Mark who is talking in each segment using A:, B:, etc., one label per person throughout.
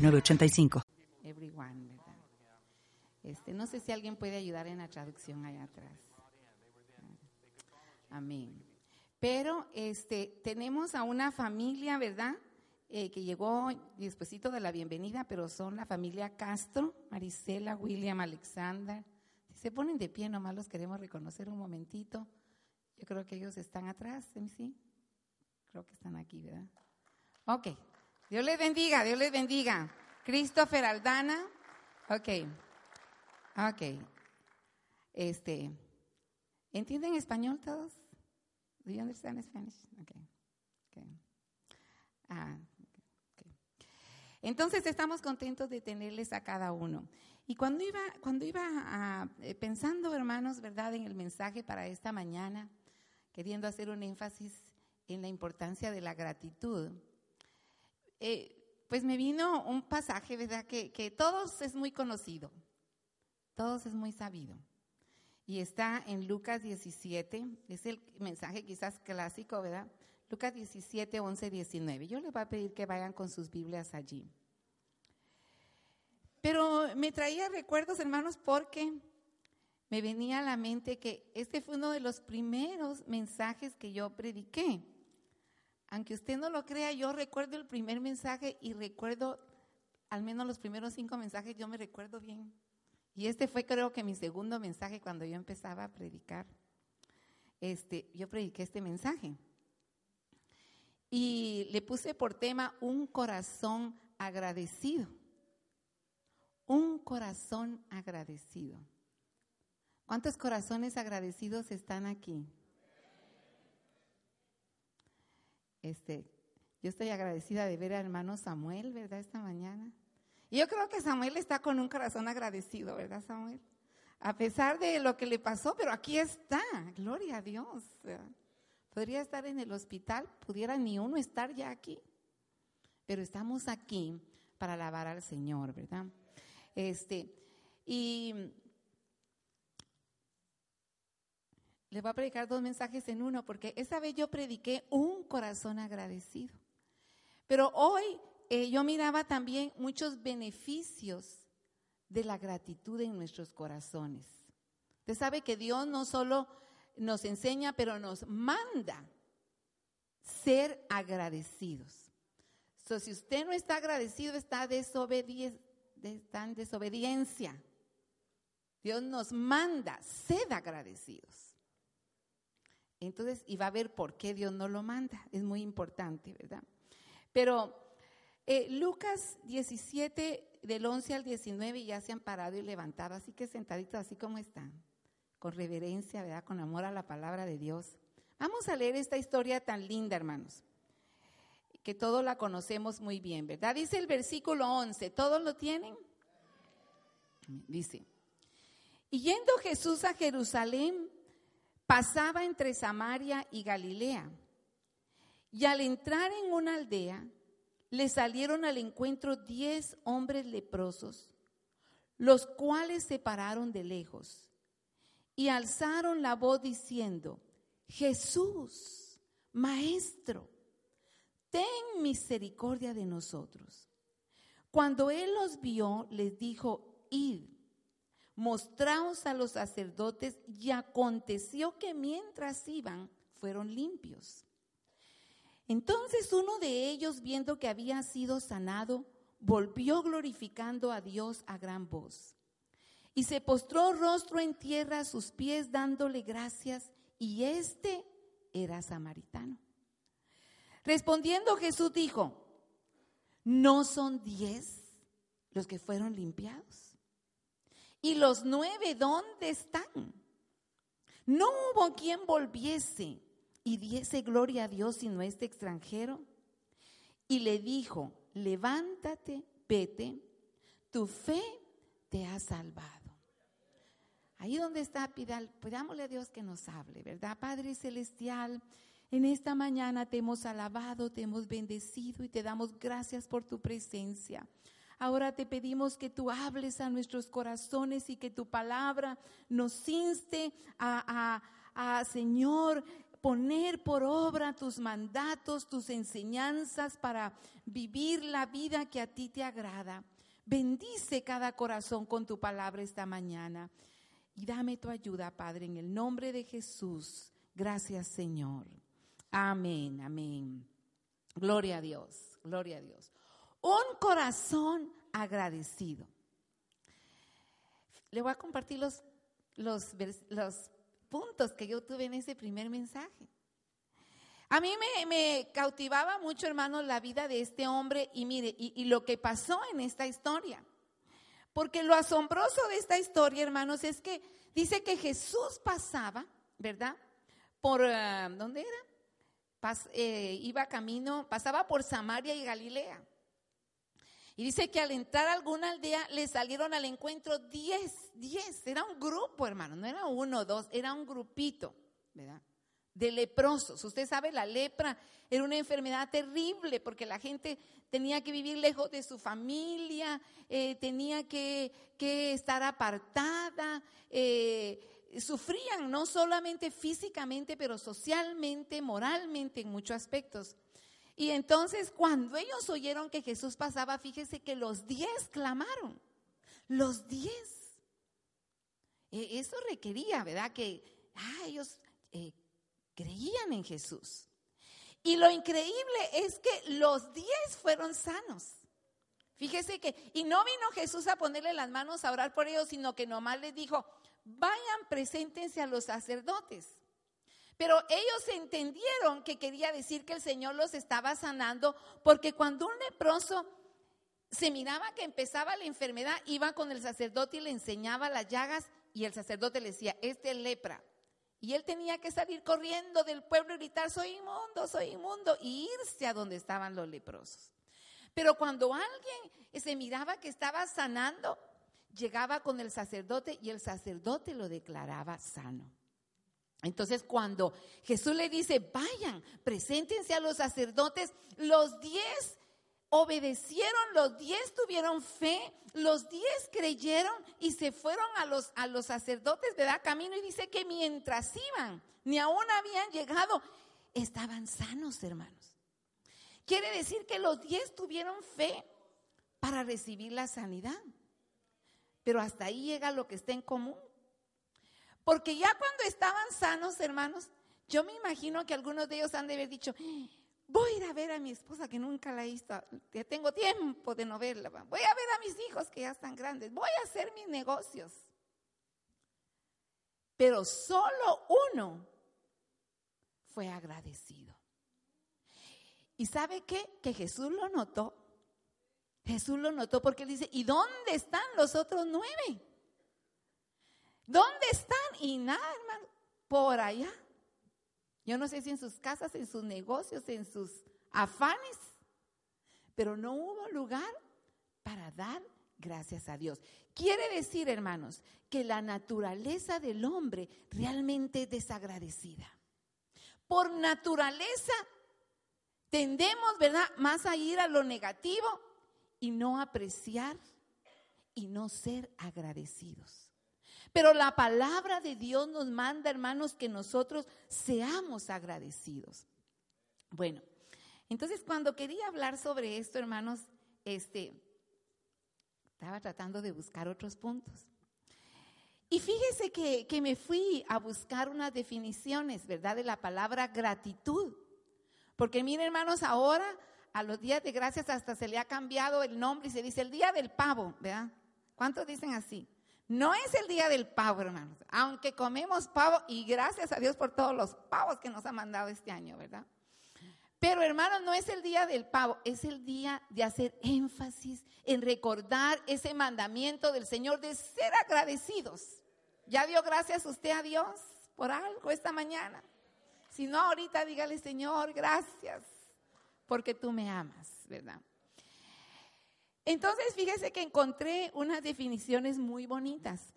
A: 985.
B: Everyone. Este, no sé si alguien puede ayudar en la traducción allá atrás. Amén. Pero este, tenemos a una familia, ¿verdad? Eh, que llegó despuesito de la bienvenida, pero son la familia Castro, Marisela, William, Alexander. Si se ponen de pie, nomás los queremos reconocer un momentito. Yo creo que ellos están atrás, ¿sí? Creo que están aquí, ¿verdad? Ok. Dios les bendiga, Dios les bendiga. Christopher Aldana. Ok. Ok. Este. ¿Entienden español todos? Do you understand Spanish? Okay. okay. Ah, okay. Entonces estamos contentos de tenerles a cada uno. Y cuando iba, cuando iba a, eh, pensando, hermanos, ¿verdad?, en el mensaje para esta mañana, queriendo hacer un énfasis en la importancia de la gratitud, eh, pues me vino un pasaje, ¿verdad? Que, que todos es muy conocido, todos es muy sabido. Y está en Lucas 17, es el mensaje quizás clásico, ¿verdad? Lucas 17, 11, 19. Yo les voy a pedir que vayan con sus Biblias allí. Pero me traía recuerdos, hermanos, porque me venía a la mente que este fue uno de los primeros mensajes que yo prediqué aunque usted no lo crea, yo recuerdo el primer mensaje y recuerdo, al menos los primeros cinco mensajes, yo me recuerdo bien. Y este fue creo que mi segundo mensaje cuando yo empezaba a predicar. Este, yo prediqué este mensaje. Y le puse por tema un corazón agradecido. Un corazón agradecido. ¿Cuántos corazones agradecidos están aquí? Este, yo estoy agradecida de ver al hermano Samuel, ¿verdad? Esta mañana. Y yo creo que Samuel está con un corazón agradecido, ¿verdad, Samuel? A pesar de lo que le pasó, pero aquí está, gloria a Dios. Podría estar en el hospital, pudiera ni uno estar ya aquí, pero estamos aquí para alabar al Señor, ¿verdad? Este, y Les voy a predicar dos mensajes en uno, porque esa vez yo prediqué un corazón agradecido. Pero hoy eh, yo miraba también muchos beneficios de la gratitud en nuestros corazones. Usted sabe que Dios no solo nos enseña, pero nos manda ser agradecidos. So, si usted no está agradecido, está, está en desobediencia. Dios nos manda, sed agradecidos. Entonces, y va a ver por qué Dios no lo manda. Es muy importante, ¿verdad? Pero eh, Lucas 17, del 11 al 19, ya se han parado y levantado, así que sentaditos así como están, con reverencia, ¿verdad? Con amor a la palabra de Dios. Vamos a leer esta historia tan linda, hermanos, que todos la conocemos muy bien, ¿verdad? Dice el versículo 11, ¿todos lo tienen? Dice, y yendo Jesús a Jerusalén, pasaba entre Samaria y Galilea. Y al entrar en una aldea, le salieron al encuentro diez hombres leprosos, los cuales se pararon de lejos y alzaron la voz diciendo, Jesús, Maestro, ten misericordia de nosotros. Cuando él los vio, les dijo, id mostraos a los sacerdotes y aconteció que mientras iban fueron limpios. Entonces uno de ellos, viendo que había sido sanado, volvió glorificando a Dios a gran voz. Y se postró rostro en tierra a sus pies dándole gracias, y este era samaritano. Respondiendo Jesús dijo, ¿no son diez los que fueron limpiados? ¿Y los nueve dónde están? No hubo quien volviese y diese gloria a Dios sino este extranjero. Y le dijo, levántate, vete, tu fe te ha salvado. Ahí donde está, pidal, pidámosle a Dios que nos hable, ¿verdad? Padre Celestial, en esta mañana te hemos alabado, te hemos bendecido y te damos gracias por tu presencia. Ahora te pedimos que tú hables a nuestros corazones y que tu palabra nos inste a, a Señor, poner por obra tus mandatos, tus enseñanzas para vivir la vida que a ti te agrada. Bendice cada corazón con tu palabra esta mañana. Y dame tu ayuda, Padre, en el nombre de Jesús. Gracias, Señor. Amén, amén. Gloria a Dios, gloria a Dios. Un corazón agradecido. Le voy a compartir los, los, puntos que yo tuve en ese primer mensaje. A mí me, cautivaba mucho, hermano, la vida de este hombre y mire, y, lo que pasó en esta historia. Porque lo asombroso de esta historia, hermanos, es que dice que Jesús pasaba, ¿verdad? Por, ah, ¿dónde era? Eh, iba camino, pasaba por Samaria y Galilea. Y dice que al entrar a alguna aldea le salieron al encuentro diez, diez. Era un grupo, hermano, no era uno o dos, era un grupito, ¿verdad? De leprosos. Usted sabe, la lepra era una enfermedad terrible porque la gente tenía que vivir lejos de su familia, eh, tenía que, estar apartada. Eh, sufrían no solamente físicamente, pero socialmente, moralmente, en muchos aspectos. Y entonces cuando ellos oyeron que Jesús pasaba, fíjese que los diez clamaron, los diez. E, eso requería, ¿verdad? Que ah, ellos eh, creían en Jesús. Y lo increíble es que los diez fueron sanos. Fíjese que, y no vino Jesús a ponerle las manos a orar por ellos, sino que nomás les dijo, vayan, preséntense a los sacerdotes. Pero ellos entendieron que quería decir que el Señor los estaba sanando, porque cuando un leproso se miraba que empezaba la enfermedad, iba con el sacerdote y le enseñaba las llagas y el sacerdote le decía, este es lepra. Y él tenía que salir corriendo del pueblo y gritar, soy inmundo, soy inmundo, y irse a donde estaban los leprosos. Pero cuando alguien se miraba que estaba sanando, llegaba con el sacerdote y el sacerdote lo declaraba sano. Entonces cuando Jesús le dice, vayan, preséntense a los sacerdotes, los diez obedecieron, los diez tuvieron fe, los diez creyeron y se fueron a los, a los sacerdotes, ¿verdad? Camino y dice que mientras iban, ni aún habían llegado, estaban sanos, hermanos. Quiere decir que los diez tuvieron fe para recibir la sanidad. Pero hasta ahí llega lo que está en común. Porque ya cuando estaban sanos, hermanos, yo me imagino que algunos de ellos han de haber dicho, voy a ir a ver a mi esposa que nunca la he visto, ya tengo tiempo de no verla, voy a ver a mis hijos que ya están grandes, voy a hacer mis negocios. Pero solo uno fue agradecido. ¿Y sabe qué? Que Jesús lo notó. Jesús lo notó porque él dice, ¿y dónde están los otros nueve? ¿Dónde están? Y nada, hermano, por allá. Yo no sé si en sus casas, en sus negocios, en sus afanes, pero no hubo lugar para dar gracias a Dios. Quiere decir, hermanos, que la naturaleza del hombre realmente es desagradecida. Por naturaleza tendemos, ¿verdad?, más a ir a lo negativo y no apreciar y no ser agradecidos. Pero la palabra de Dios nos manda, hermanos, que nosotros seamos agradecidos. Bueno, entonces cuando quería hablar sobre esto, hermanos, este, estaba tratando de buscar otros puntos. Y fíjese que, que, me fui a buscar unas definiciones, ¿verdad? De la palabra gratitud. Porque miren, hermanos, ahora a los días de gracias hasta se le ha cambiado el nombre y se dice el día del pavo, ¿verdad? ¿Cuántos dicen así? No es el día del pavo, hermanos. Aunque comemos pavo y gracias a Dios por todos los pavos que nos ha mandado este año, ¿verdad? Pero hermanos, no es el día del pavo, es el día de hacer énfasis en recordar ese mandamiento del Señor de ser agradecidos. ¿Ya dio gracias usted a Dios por algo esta mañana? Si no, ahorita dígale, Señor, gracias, porque tú me amas, ¿verdad? Entonces, fíjese que encontré unas definiciones muy bonitas.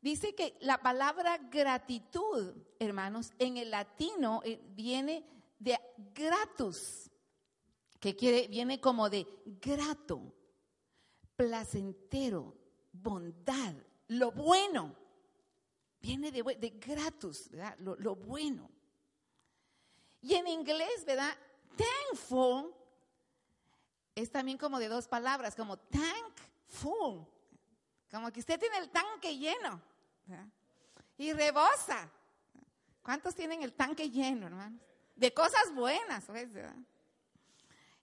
B: Dice que la palabra gratitud, hermanos, en el latino eh, viene de gratus, que quiere, viene como de grato, placentero, bondad, lo bueno. Viene de, gratus, ¿verdad? Lo, lo bueno. Y en inglés, ¿verdad? Thankful es también como de dos palabras, como thankful. Como que usted tiene el tanque lleno. Y rebosa. ¿Cuántos tienen el tanque lleno, hermanos? De cosas buenas, pues,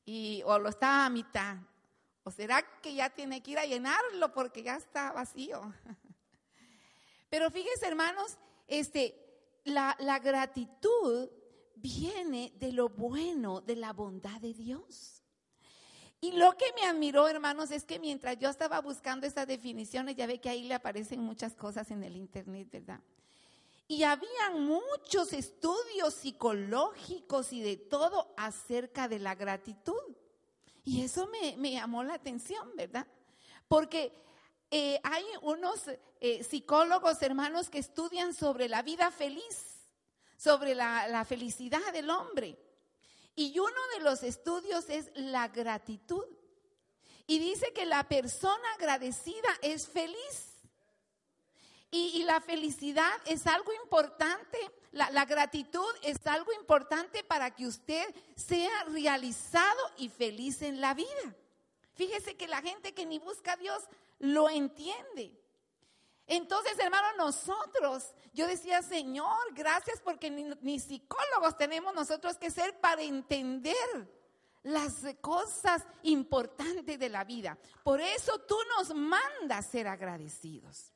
B: Y, o lo está a mitad. ¿O será que ya tiene que ir a llenarlo porque ya está vacío? Pero fíjense, hermanos, este, la gratitud viene de lo bueno, de la bondad de Dios. Y lo que me admiró, hermanos, es que mientras yo estaba buscando esas definiciones, ya ve que ahí le aparecen muchas cosas en el internet, ¿verdad? Y habían muchos estudios psicológicos y de todo acerca de la gratitud. Y eso me, llamó la atención, ¿verdad? Porque eh, hay unos eh, psicólogos, hermanos, que estudian sobre la vida feliz, sobre la, la felicidad del hombre. Y uno de los estudios es la gratitud. Y dice que la persona agradecida es feliz. Y, la felicidad es algo importante, la, gratitud es algo importante para que usted sea realizado y feliz en la vida. Fíjese que la gente que ni busca a Dios lo entiende. Entonces, hermanos, nosotros, yo decía, Señor, gracias porque ni, psicólogos tenemos nosotros que ser para entender las cosas importantes de la vida. Por eso tú nos mandas ser agradecidos.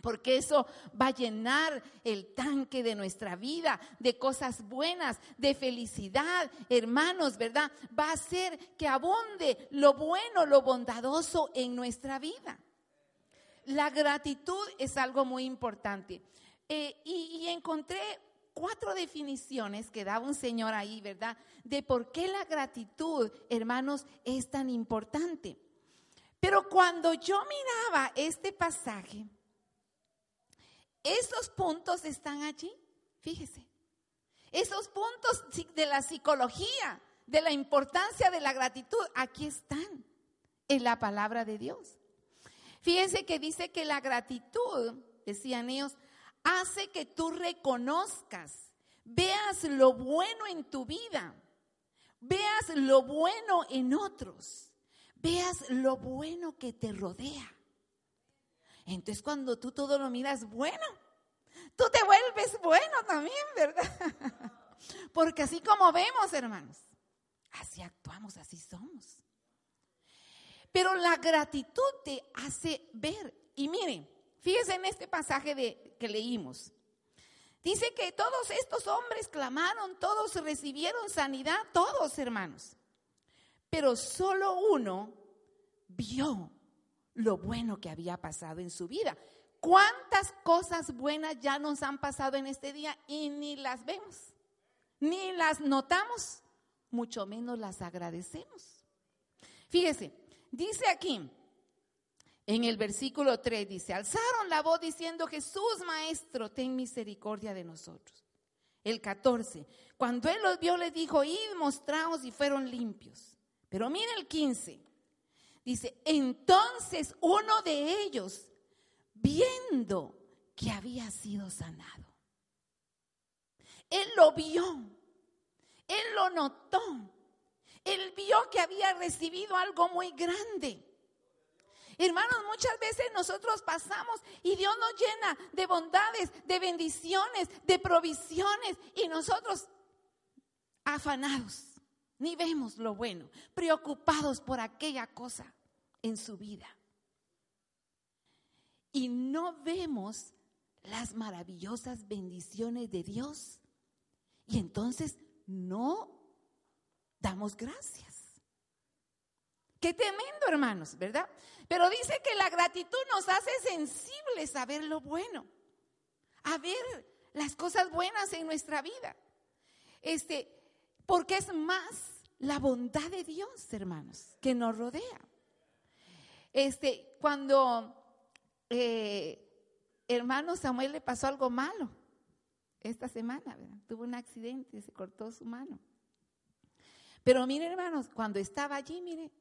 B: Porque eso va a llenar el tanque de nuestra vida, de cosas buenas, de felicidad, hermanos, ¿verdad? Va a hacer que abunde lo bueno, lo bondadoso en nuestra vida la gratitud es algo muy importante. Eh, y, encontré cuatro definiciones que da un señor ahí, ¿verdad? De por qué la gratitud, hermanos, es tan importante. Pero cuando yo miraba este pasaje, esos puntos están allí, fíjese. Esos puntos de la psicología, de la importancia de la gratitud, aquí están en la palabra de Dios. Fíjense que dice que la gratitud, decían ellos, hace que tú reconozcas, veas lo bueno en tu vida, veas lo bueno en otros, veas lo bueno que te rodea. Entonces cuando tú todo lo miras bueno, tú te vuelves bueno también, ¿verdad? Porque así como vemos, hermanos, así actuamos, así somos. Pero la gratitud te hace ver. Y miren, fíjense en este pasaje de, que leímos. Dice que todos estos hombres clamaron, todos recibieron sanidad, todos hermanos. Pero solo uno vio lo bueno que había pasado en su vida. ¿Cuántas cosas buenas ya nos han pasado en este día y ni las vemos? Ni las notamos, mucho menos las agradecemos. Fíjese, Dice aquí, en el versículo 3, dice, alzaron la voz diciendo, Jesús Maestro, ten misericordia de nosotros. El 14, cuando él los vio, les dijo, id, mostraos y fueron limpios. Pero mire el 15, dice, entonces uno de ellos, viendo que había sido sanado, él lo vio, él lo notó, él vio que había recibido algo muy grande. Hermanos, muchas veces nosotros pasamos y Dios nos llena de bondades, de bendiciones, de provisiones y nosotros afanados, ni vemos lo bueno, preocupados por aquella cosa en su vida. Y no vemos las maravillosas bendiciones de Dios. Y entonces no damos gracias. Qué tremendo, hermanos, ¿verdad? Pero dice que la gratitud nos hace sensibles a ver lo bueno, a ver las cosas buenas en nuestra vida. Este, porque es más la bondad de Dios, hermanos, que nos rodea. Este, cuando eh, hermano Samuel le pasó algo malo esta semana, ¿verdad? Tuvo un accidente, se cortó su mano. Pero mire, hermanos, cuando estaba allí, mire,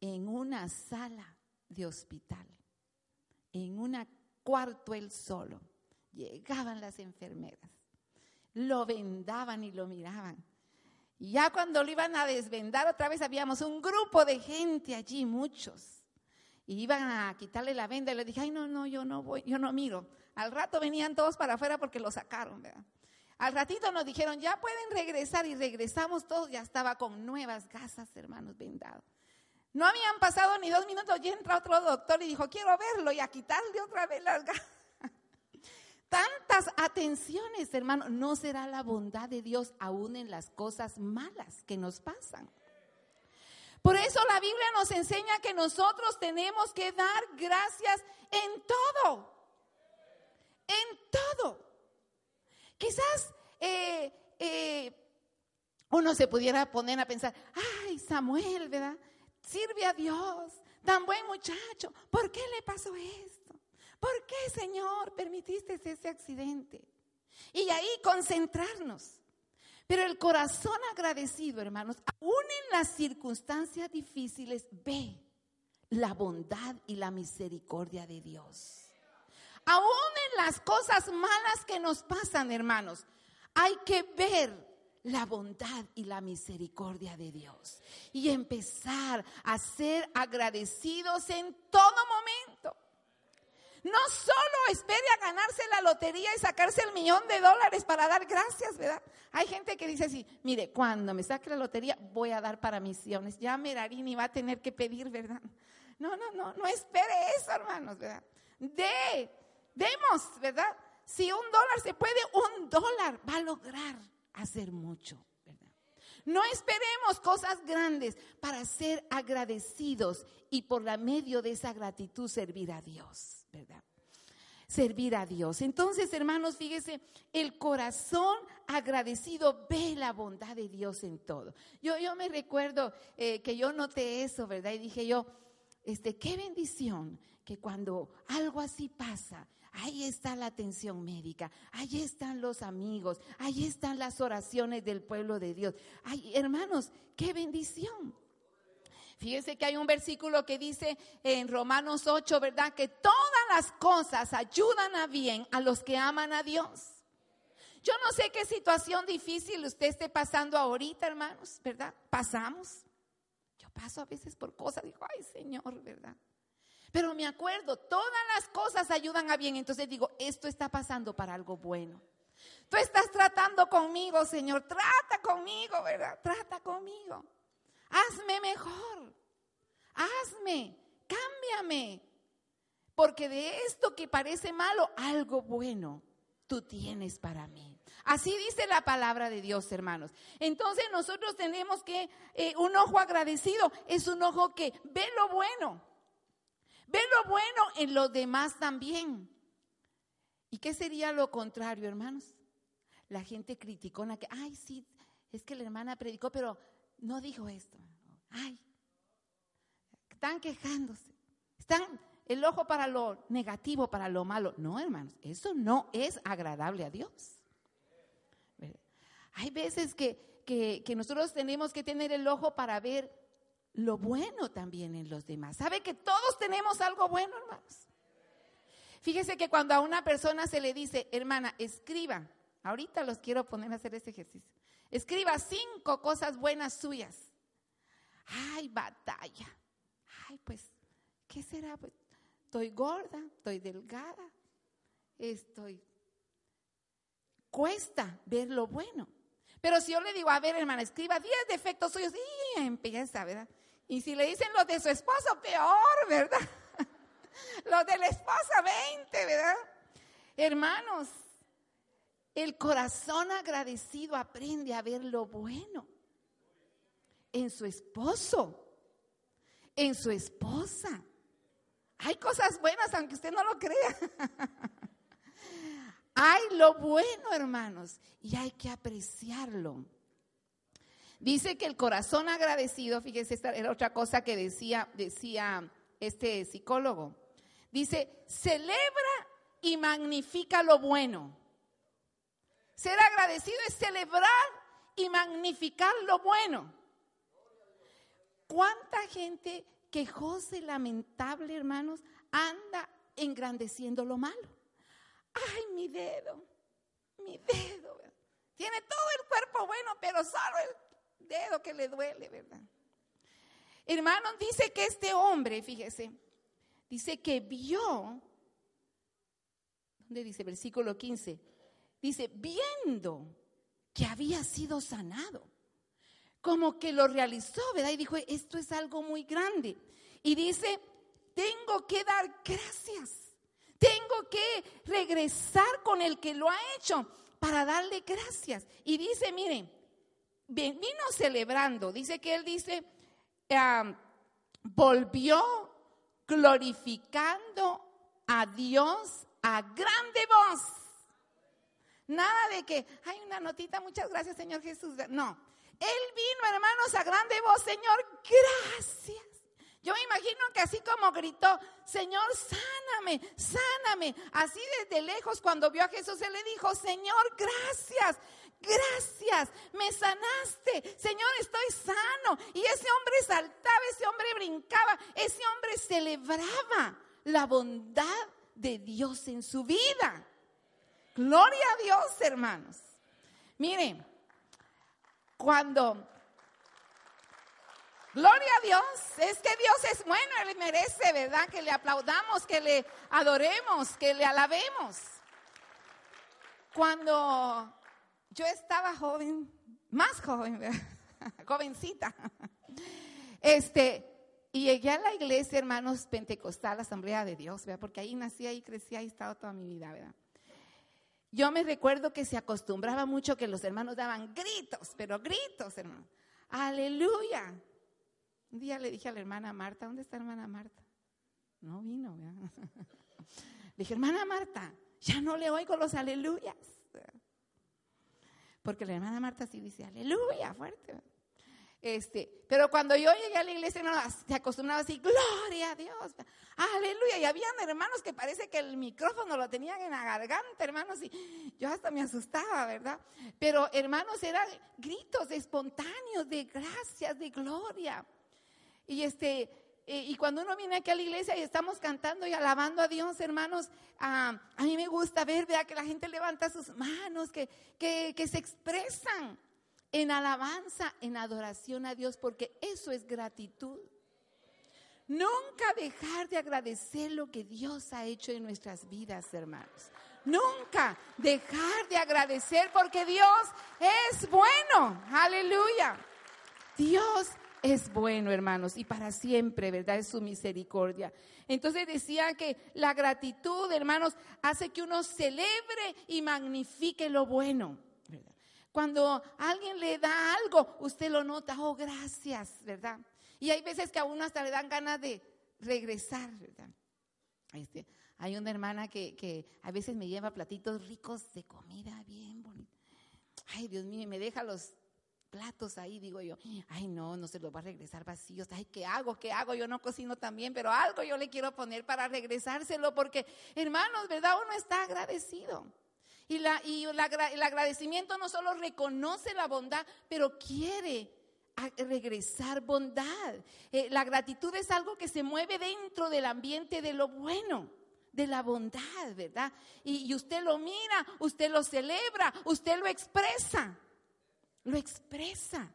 B: en una sala de hospital, en un cuarto él solo, llegaban las enfermeras, lo vendaban y lo miraban. Ya cuando lo iban a desvendar otra vez, habíamos un grupo de gente allí, muchos y iban a quitarle la venda y le dije, ay, no, no, yo no voy, yo no miro. Al rato venían todos para afuera porque lo sacaron, ¿verdad? Al ratito nos dijeron, ya pueden regresar y regresamos todos, ya estaba con nuevas gasas, hermanos, vendado. No habían pasado ni dos minutos, ya entra otro doctor y dijo, quiero verlo y a quitarle otra vez las gasas. Tantas atenciones, hermano, no será la bondad de Dios aún en las cosas malas que nos pasan. Por eso la Biblia nos enseña que nosotros tenemos que dar gracias en todo. En todo. Quizás eh, eh, uno se pudiera poner a pensar, ay, Samuel, ¿verdad? Sirve a Dios, tan buen muchacho. ¿Por qué le pasó esto? ¿Por qué, Señor, permitiste ese accidente? Y ahí concentrarnos. Pero el corazón agradecido, hermanos, aún en las circunstancias difíciles, ve la bondad y la misericordia de Dios. Aún en las cosas malas que nos pasan, hermanos, hay que ver la bondad y la misericordia de Dios y empezar a ser agradecidos en todo momento. No solo espere a ganarse la lotería y sacarse el millón de dólares para dar gracias, ¿verdad? Hay gente que dice así, mire, cuando me saque la lotería voy a dar para misiones. Ya Merarini va a tener que pedir, ¿verdad? No, no, no, no espere eso, hermanos, ¿verdad? De, demos, ¿verdad? Si un dólar se puede, un dólar va a lograr hacer mucho. ¿verdad? No esperemos cosas grandes para ser agradecidos y por la medio de esa gratitud servir a Dios. ¿verdad? Servir a Dios. Entonces, hermanos, fíjese, el corazón agradecido ve la bondad de Dios en todo. Yo, yo me recuerdo eh, que yo noté eso, ¿verdad? Y dije yo, este, qué bendición que cuando algo así pasa, ahí está la atención médica, ahí están los amigos, ahí están las oraciones del pueblo de Dios. Ay, hermanos, qué bendición. Fíjense que hay un versículo que dice en Romanos 8, ¿verdad? Que todas las cosas ayudan a bien a los que aman a Dios. Yo no sé qué situación difícil usted esté pasando ahorita, hermanos, ¿verdad? Pasamos. Yo paso a veces por cosas, digo, ay Señor, ¿verdad? Pero me acuerdo, todas las cosas ayudan a bien. Entonces digo, esto está pasando para algo bueno. Tú estás tratando conmigo, Señor. Trata conmigo, ¿verdad? Trata conmigo hazme mejor, hazme, cámbiame, porque de esto que parece malo, algo bueno tú tienes para mí. Así dice la palabra de Dios, hermanos. Entonces nosotros tenemos que, eh, un ojo agradecido es un ojo que ve lo bueno, ve lo bueno en los demás también. ¿Y qué sería lo contrario, hermanos? La gente criticona que, ay, sí, es que la hermana predicó, pero no dijo esto. Ay, están quejándose. Están el ojo para lo negativo, para lo malo. No, hermanos, eso no es agradable a Dios. Hay veces que, que, nosotros tenemos que tener el ojo para ver lo bueno también en los demás. ¿Sabe que todos tenemos algo bueno, hermanos? Fíjese que cuando a una persona se le dice, hermana, escriba, ahorita los quiero poner a hacer ese ejercicio, escriba cinco cosas buenas suyas ay, batalla. Ay, pues, ¿qué será? Pues, estoy gorda, estoy delgada, estoy... Cuesta ver lo bueno. Pero si yo le digo, a ver, hermana, escriba 10 defectos suyos, y empieza, ¿verdad? Y si le dicen los de su esposo, peor, ¿verdad? los de la esposa, 20, ¿verdad? Hermanos, el corazón agradecido aprende a ver lo bueno en su esposo, en su esposa. Hay cosas buenas, aunque usted no lo crea. hay lo bueno, hermanos, y hay que apreciarlo. Dice que el corazón agradecido, fíjese, esta era otra cosa que decía, decía este psicólogo. Dice, celebra y magnifica lo bueno. Ser agradecido es celebrar y magnificar lo bueno. ¿Cuánta gente quejosa y lamentable, hermanos, anda engrandeciendo lo malo? Ay, mi dedo, mi dedo. Tiene todo el cuerpo bueno, pero solo el dedo que le duele, ¿verdad? Hermanos, dice que este hombre, fíjese, dice que vio, ¿dónde dice? Versículo 15. Dice, viendo que había sido sanado, como que lo realizó, ¿verdad? Y dijo, esto es algo muy grande. Y dice, tengo que dar gracias, tengo que regresar con el que lo ha hecho para darle gracias. Y dice, miren, vino celebrando, dice que él dice, volvió glorificando a Dios a grande voz. Nada de que, hay una notita, muchas gracias Señor Jesús. No, Él vino hermanos a grande voz, Señor, gracias. Yo me imagino que así como gritó, Señor, sáname, sáname. Así desde lejos cuando vio a Jesús, Él le dijo, Señor, gracias, gracias, me sanaste, Señor, estoy sano. Y ese hombre saltaba, ese hombre brincaba, ese hombre celebraba la bondad de Dios en su vida. Gloria a Dios, hermanos. Miren, cuando... Gloria a Dios, es que Dios es bueno, Él merece, ¿verdad? Que le aplaudamos, que le adoremos, que le alabemos. Cuando yo estaba joven, más joven, jovencita. Este, y llegué a la iglesia, hermanos, pentecostal, asamblea de Dios, ¿verdad? Porque ahí nací, ahí crecí, ahí he estado toda mi vida, ¿verdad? Yo me recuerdo que se acostumbraba mucho que los hermanos daban gritos, pero gritos, hermano. Aleluya. Un día le dije a la hermana Marta, ¿dónde está hermana Marta? No vino, ¿verdad? Le dije, hermana Marta, ya no le oigo los aleluyas. Porque la hermana Marta sí dice, aleluya, fuerte. Este, pero cuando yo llegué a la iglesia, no, se acostumbraba así, gloria a Dios, aleluya. Y habían hermanos que parece que el micrófono lo tenían en la garganta, hermanos, y yo hasta me asustaba, ¿verdad? Pero hermanos, eran gritos espontáneos de gracias, de gloria. Y este, y cuando uno viene aquí a la iglesia y estamos cantando y alabando a Dios, hermanos, a mí me gusta ver, vea, que la gente levanta sus manos, que, que, que se expresan en alabanza, en adoración a Dios, porque eso es gratitud. Nunca dejar de agradecer lo que Dios ha hecho en nuestras vidas, hermanos. Nunca dejar de agradecer porque Dios es bueno. Aleluya. Dios es bueno, hermanos, y para siempre, ¿verdad? Es su misericordia. Entonces decía que la gratitud, hermanos, hace que uno celebre y magnifique lo bueno. Cuando alguien le da algo, usted lo nota, oh, gracias, ¿verdad? Y hay veces que a uno hasta le dan ganas de regresar, ¿verdad? Este, hay una hermana que, que a veces me lleva platitos ricos de comida bien bonita. Ay, Dios mío, me deja los platos ahí, digo yo, ay no, no se los va a regresar vacíos, ay, ¿qué hago? ¿Qué hago? Yo no cocino también, pero algo yo le quiero poner para regresárselo, porque hermanos, ¿verdad? Uno está agradecido. Y, la, y el agradecimiento no solo reconoce la bondad, pero quiere regresar bondad. Eh, la gratitud es algo que se mueve dentro del ambiente de lo bueno de la bondad, ¿verdad? Y, usted lo mira, usted lo celebra, usted lo expresa lo expresa.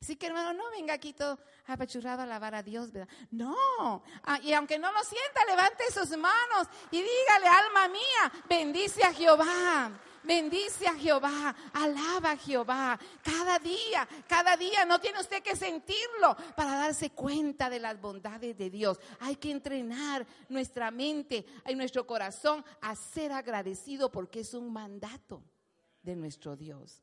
B: Así que hermano, no venga aquí todo apachurrado a alabar a Dios, ¿verdad? No, ah, y aunque no lo sienta, levante sus manos y dígale, alma mía, bendice a Jehová. Bendice a Jehová, alaba a Jehová. Cada día, cada día no tiene usted que sentirlo para darse cuenta de las bondades de Dios. Hay que entrenar nuestra mente y nuestro corazón a ser agradecido porque es un mandato de nuestro Dios.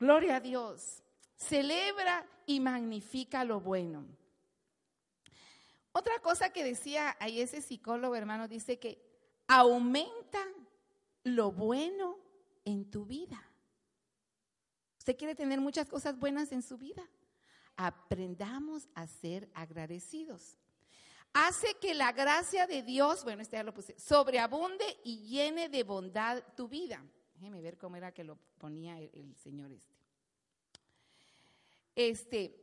B: Gloria a Dios. Celebra y magnifica lo bueno. Otra cosa que decía ahí ese psicólogo, hermano, dice que aumenta lo bueno en tu vida. Usted quiere tener muchas cosas buenas en su vida. Aprendamos a ser agradecidos. hace que la gracia de Dios, bueno, este ya lo puse, sobreabunde y llene de bondad tu vida. Déjeme ver cómo era que lo ponía el, Señor este. Este,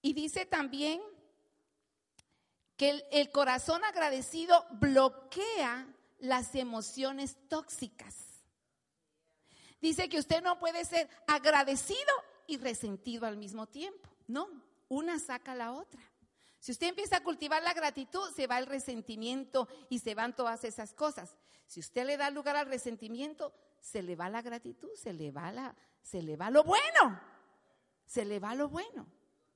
B: y dice también que el corazón agradecido bloquea las emociones tóxicas. Dice que usted no puede ser agradecido y resentido al mismo tiempo. No, una saca la otra. Si usted empieza a cultivar la gratitud, se va el resentimiento y se van todas esas cosas. Si usted le da lugar al resentimiento, se le va la gratitud, se le va la, se le va lo bueno. Se le va lo bueno.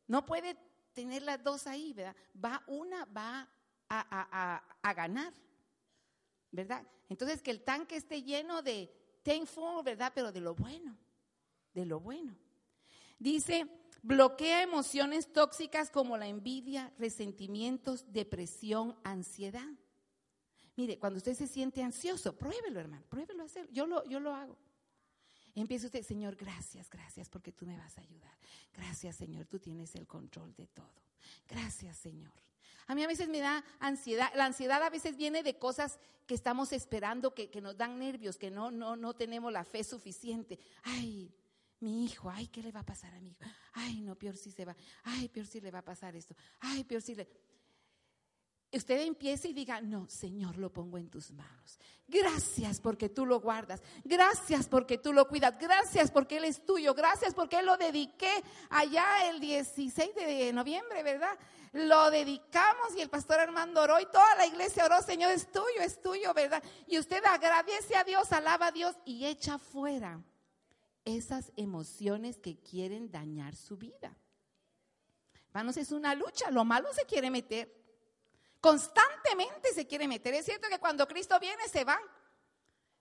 B: No puede tener las dos ahí, ¿verdad? Va una, va a, a ganar, ¿verdad? Entonces que el tanque esté lleno de thankful, ¿verdad? Pero de lo bueno, de lo bueno. Dice, bloquea emociones tóxicas como la envidia, resentimientos, depresión, ansiedad. Mire, cuando usted se siente ansioso, pruébelo, hermano, pruébelo a hacer. Yo lo, yo lo hago. Empieza usted, Señor, gracias, gracias porque tú me vas a ayudar. Gracias, Señor, tú tienes el control de todo. Gracias, Señor. A mí a veces me da ansiedad. La ansiedad a veces viene de cosas que estamos esperando, que, que nos dan nervios, que no, no, no tenemos la fe suficiente. Ay, mi hijo, ay, ¿qué le va a pasar a mi hijo? Ay, no, peor si se va. Ay, peor si le va a pasar esto. Ay, peor si le... Usted empiece y diga, no, Señor, lo pongo en tus manos. Gracias porque tú lo guardas. Gracias porque tú lo cuidas. Gracias porque Él es tuyo. Gracias porque Él lo dediqué allá el 16 de noviembre, ¿verdad? Lo dedicamos y el pastor Armando oró y toda la iglesia oró, Señor, es tuyo, es tuyo, ¿verdad? Y usted agradece a Dios, alaba a Dios y echa fuera esas emociones que quieren dañar su vida. Hermanos, es una lucha, lo malo se quiere meter. Constantemente se quiere meter. Es cierto que cuando Cristo viene se va,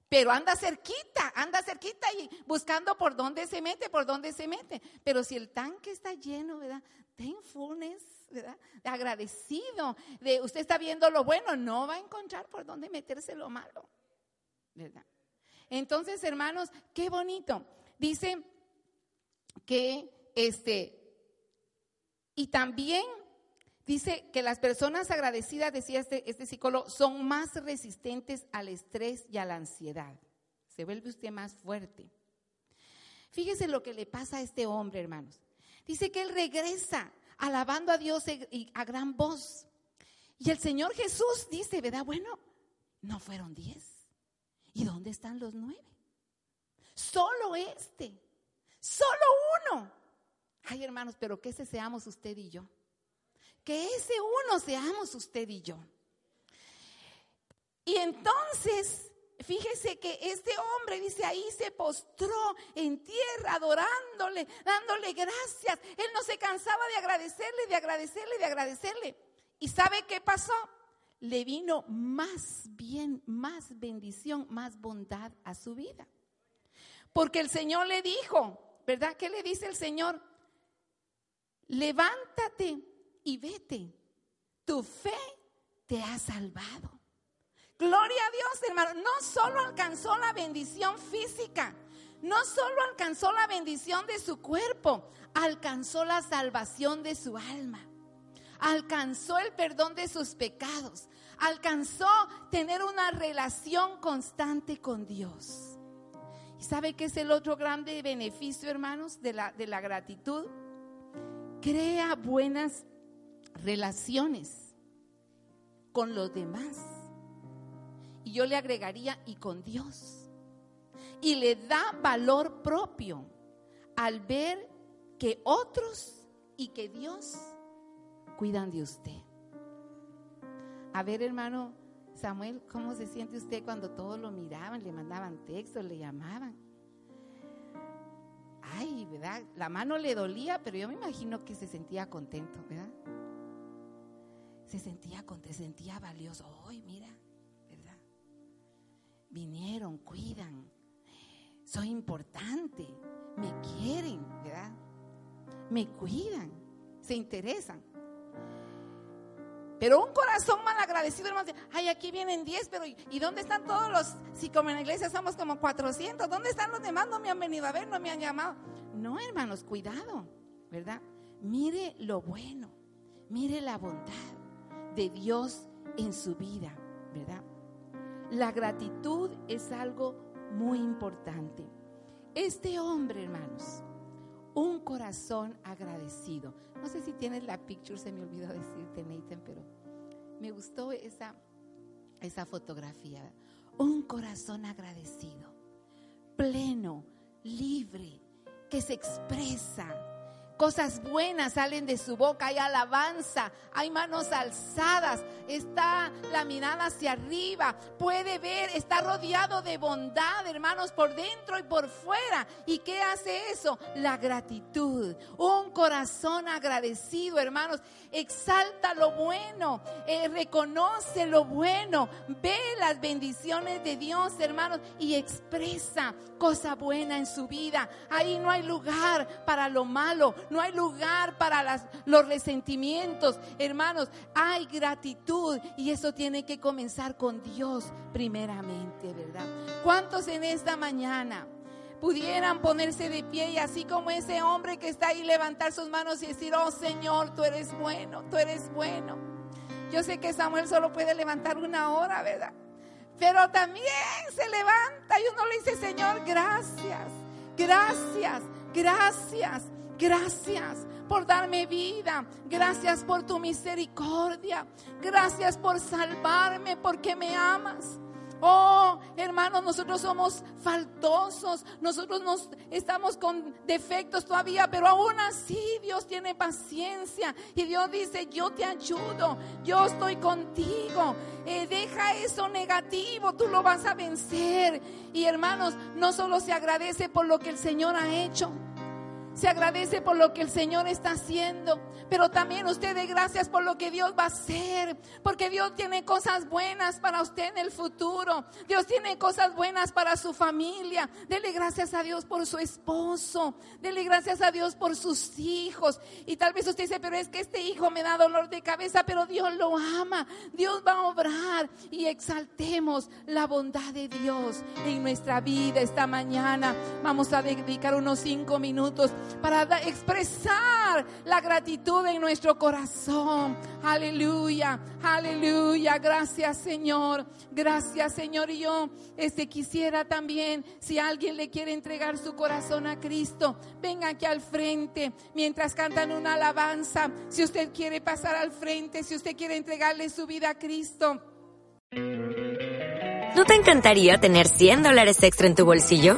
B: pero anda cerquita, anda cerquita y buscando por dónde se mete, por dónde se mete. Pero si el tanque está lleno, ¿verdad? Thankfulness, ¿verdad? Agradecido, de usted está viendo lo bueno, no va a encontrar por dónde meterse lo malo, ¿verdad? Entonces, hermanos, qué bonito. Dice que este, y también dice que las personas agradecidas, decía este, este psicólogo, son más resistentes al estrés y a la ansiedad. Se vuelve usted más fuerte. Fíjese lo que le pasa a este hombre, hermanos. Dice que él regresa alabando a Dios a gran voz. Y el Señor Jesús dice, ¿verdad? Bueno, no fueron diez. ¿Y dónde están los nueve? Solo este. Solo uno. Ay, hermanos, pero que ese seamos usted y yo. Que ese uno seamos usted y yo. Y entonces, fíjese que este hombre dice ahí se postró en tierra adorándole, dándole gracias. Él no se cansaba de agradecerle, de agradecerle, de agradecerle. ¿Y sabe qué pasó? Le vino más bien, más bendición, más bondad a su vida. Porque el Señor le dijo, ¿verdad? ¿Qué le dice el Señor? Levántate y vete. Tu fe te ha salvado. Gloria a Dios, hermano. No solo alcanzó la bendición física, no solo alcanzó la bendición de su cuerpo, alcanzó la salvación de su alma. Alcanzó el perdón de sus pecados. Alcanzó tener una relación constante con Dios. ¿Y sabe qué es el otro grande beneficio, hermanos, de la, de la gratitud? Crea buenas relaciones con los demás. Y yo le agregaría, y con Dios. Y le da valor propio al ver que otros y que Dios cuidan de usted. A ver, hermano, Samuel, ¿cómo se siente usted cuando todos lo miraban, le mandaban textos, le llamaban? Ay, ¿verdad? La mano le dolía, pero yo me imagino que se sentía contento, ¿verdad? Se sentía contento, se sentía valioso. Ay, mira, ¿verdad? Vinieron, cuidan. Soy importante, me quieren, ¿verdad? Me cuidan, se interesan. Pero un corazón mal agradecido, hermanos, ay, aquí vienen 10, pero ¿y dónde están todos los? Si como en la iglesia somos como 400, ¿dónde están los demás? No me han venido a ver, no me han llamado. No, hermanos, cuidado, ¿verdad? Mire lo bueno, Mire la bondad de Dios en su vida, ¿verdad? La gratitud es algo muy importante. Este hombre, hermanos, un corazón agradecido. No sé si tienes la picture, se me olvidó decirte, Nathan, pero me gustó esa, esa fotografía. Un corazón agradecido, pleno, libre, que se expresa Cosas buenas salen de su boca, hay alabanza, hay manos alzadas, está la mirada hacia arriba, puede ver, está rodeado de bondad, hermanos, por dentro y por fuera. ¿Y qué hace eso? La gratitud, un corazón agradecido, hermanos, exalta lo bueno, eh, reconoce lo bueno, ve las bendiciones de Dios, hermanos, y expresa cosa buena en su vida. Ahí no hay lugar para lo malo no hay lugar para los resentimientos. Hermanos, hay gratitud y eso tiene que comenzar con Dios primeramente, ¿verdad? ¿Cuántos en esta mañana? pudieran ponerse de pie y así como ese hombre que está ahí levantar sus manos y decir, oh Señor, tú eres bueno, tú eres bueno. Yo sé que Samuel solo puede levantar una hora, ¿verdad? Pero también se levanta y uno le dice, Señor, gracias, gracias, gracias. Gracias por darme vida. Gracias por tu misericordia. Gracias por salvarme porque me amas. Oh, hermanos, nosotros somos faltosos, nosotros nos estamos con defectos todavía, pero aún así Dios tiene paciencia y Dios dice, yo te ayudo, yo estoy contigo, eh, deja eso negativo, tú lo vas a vencer. Y hermanos, no solo se agradece por lo que el Señor ha hecho, se agradece por lo que el Señor está haciendo, pero también usted de gracias por lo que Dios va a hacer, porque Dios tiene cosas buenas para usted en el futuro. Dios tiene cosas buenas para su familia. Dele gracias a Dios por su esposo. Dele gracias a Dios por sus hijos. Y tal vez usted dice, pero es que este hijo me da dolor de cabeza, pero Dios lo ama. Dios va a obrar y exaltemos la bondad de Dios en nuestra vida esta mañana. Vamos a dedicar unos cinco minutos para expresar la gratitud en nuestro corazón. Aleluya, aleluya. Gracias Señor, gracias Señor. Y yo este, quisiera también, si alguien le quiere entregar su corazón a Cristo, venga aquí al frente mientras cantan una alabanza. Si usted quiere pasar al frente, si usted quiere entregarle su vida a Cristo.
C: ¿No te encantaría tener 100 dólares extra en tu bolsillo?